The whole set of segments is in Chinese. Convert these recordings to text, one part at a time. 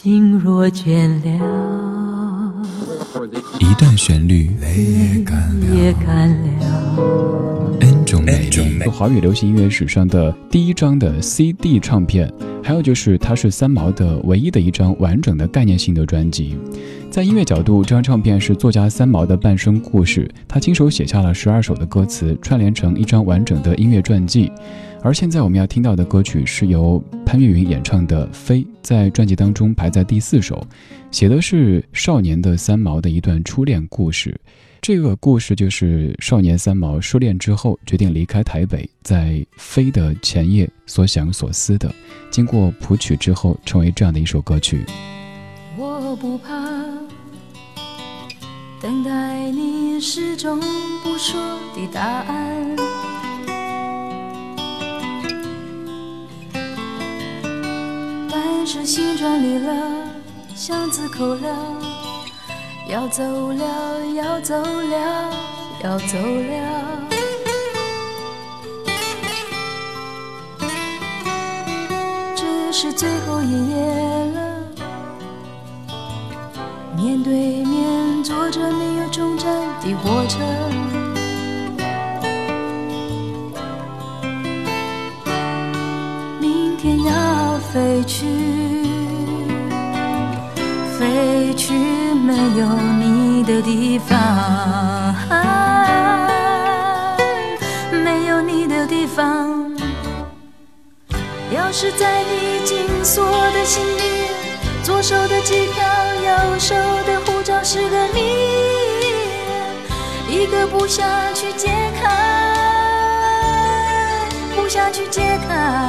心若倦了，一段旋律也干了。丽，华语流行音乐史上的第一张的 CD 唱片，还有就是它是三毛的唯一的一张完整的概念性的专辑。在音乐角度，这张唱片是作家三毛的半生故事，他亲手写下了十二首的歌词，串联成一张完整的音乐传记。而现在我们要听到的歌曲是由潘越云演唱的《飞》，在专辑当中排在第四首，写的是少年的三毛的一段初恋故事。这个故事就是少年三毛失恋之后决定离开台北，在飞的前夜所想所思的，经过谱曲之后成为这样的一首歌曲。我不怕等待你始终不说的答案。是心转离了，巷子口了，要走了，要走了，要走了。这是最后一夜了，面对面坐着没有终站的火车，明天要飞去。飞去没有你的地方，没有你的地方。钥匙在你紧锁的心里，左手的机票，右手的护照是个谜，一个不想去解开，不想去解开。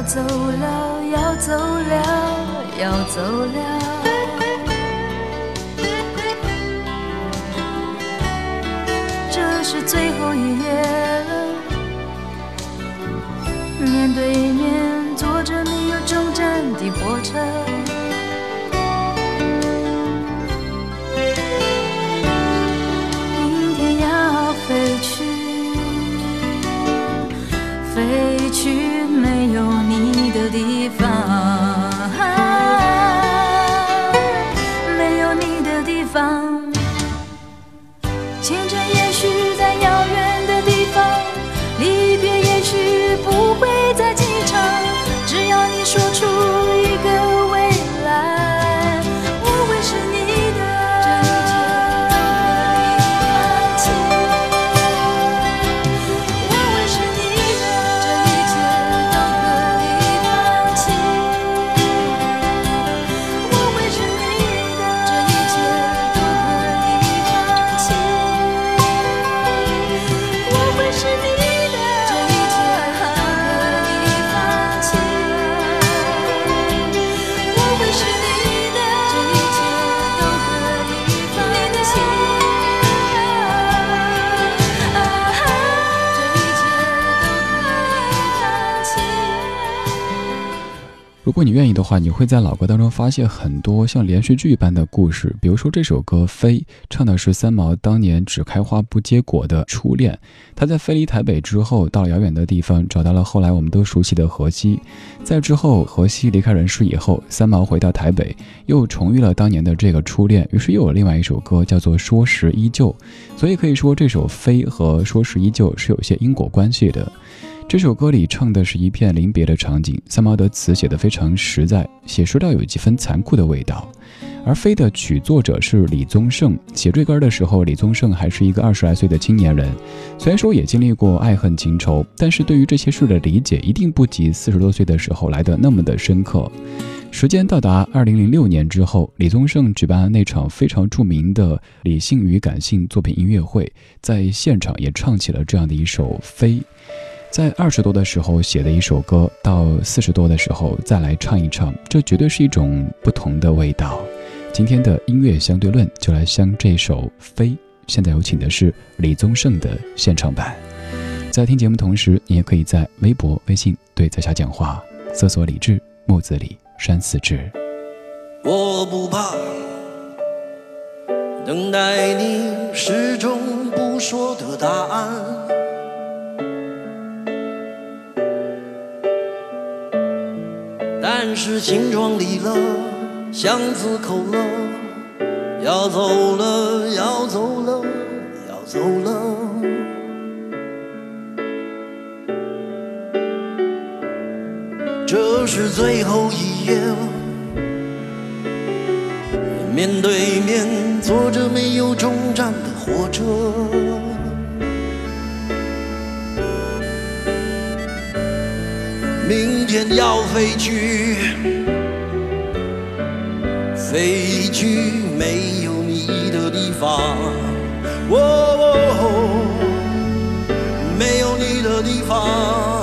要走了，要走了，要走了。这是最后一夜了，面对面坐着没有终站的火车。牵着如果你愿意的话，你会在老歌当中发现很多像连续剧般的故事。比如说这首歌《飞》，唱的是三毛当年只开花不结果的初恋。他在飞离台北之后，到遥远的地方，找到了后来我们都熟悉的荷西。在之后，荷西离开人世以后，三毛回到台北，又重遇了当年的这个初恋，于是又有另外一首歌叫做《说时依旧》。所以可以说，这首《飞》和《说时依旧》是有些因果关系的。这首歌里唱的是一片临别的场景，三毛的词写得非常实在，写实到有几分残酷的味道。而《飞》的曲作者是李宗盛，写这歌的时候，李宗盛还是一个二十来岁的青年人。虽然说也经历过爱恨情仇，但是对于这些事的理解一定不及四十多岁的时候来的那么的深刻。时间到达二零零六年之后，李宗盛举办了那场非常著名的理性与感性作品音乐会，在现场也唱起了这样的一首《飞》。在二十多的时候写的一首歌，到四十多的时候再来唱一唱，这绝对是一种不同的味道。今天的音乐相对论就来相这首《飞》。现在有请的是李宗盛的现场版。在听节目同时，你也可以在微博、微信对在下讲话，搜索“李志木子李山寺志”。我不怕等待你始终不说的答案，是新装离了，箱子口了，要走了，要走了，要走了。这是最后一夜。面对面坐着没有终站的火车，天要飞去，飞去没有你的地方，哦，没有你的地方，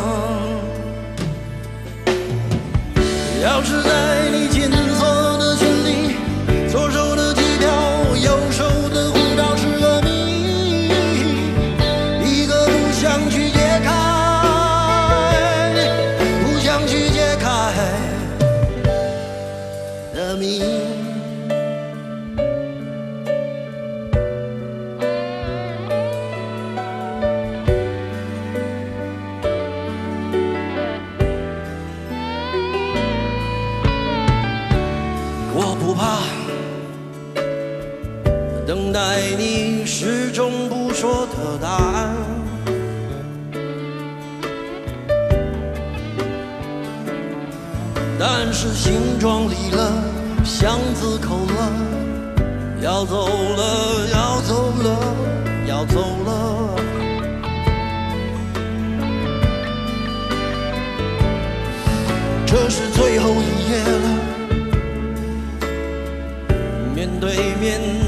我等待你始终不说的答案，但是行装离了，箱子扣了，要走了，要走了。要走了。这是最后一夜了。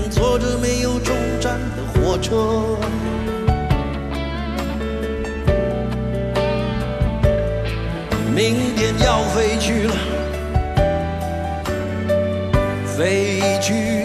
坐着没有终站的火车。明天要飞去了飞去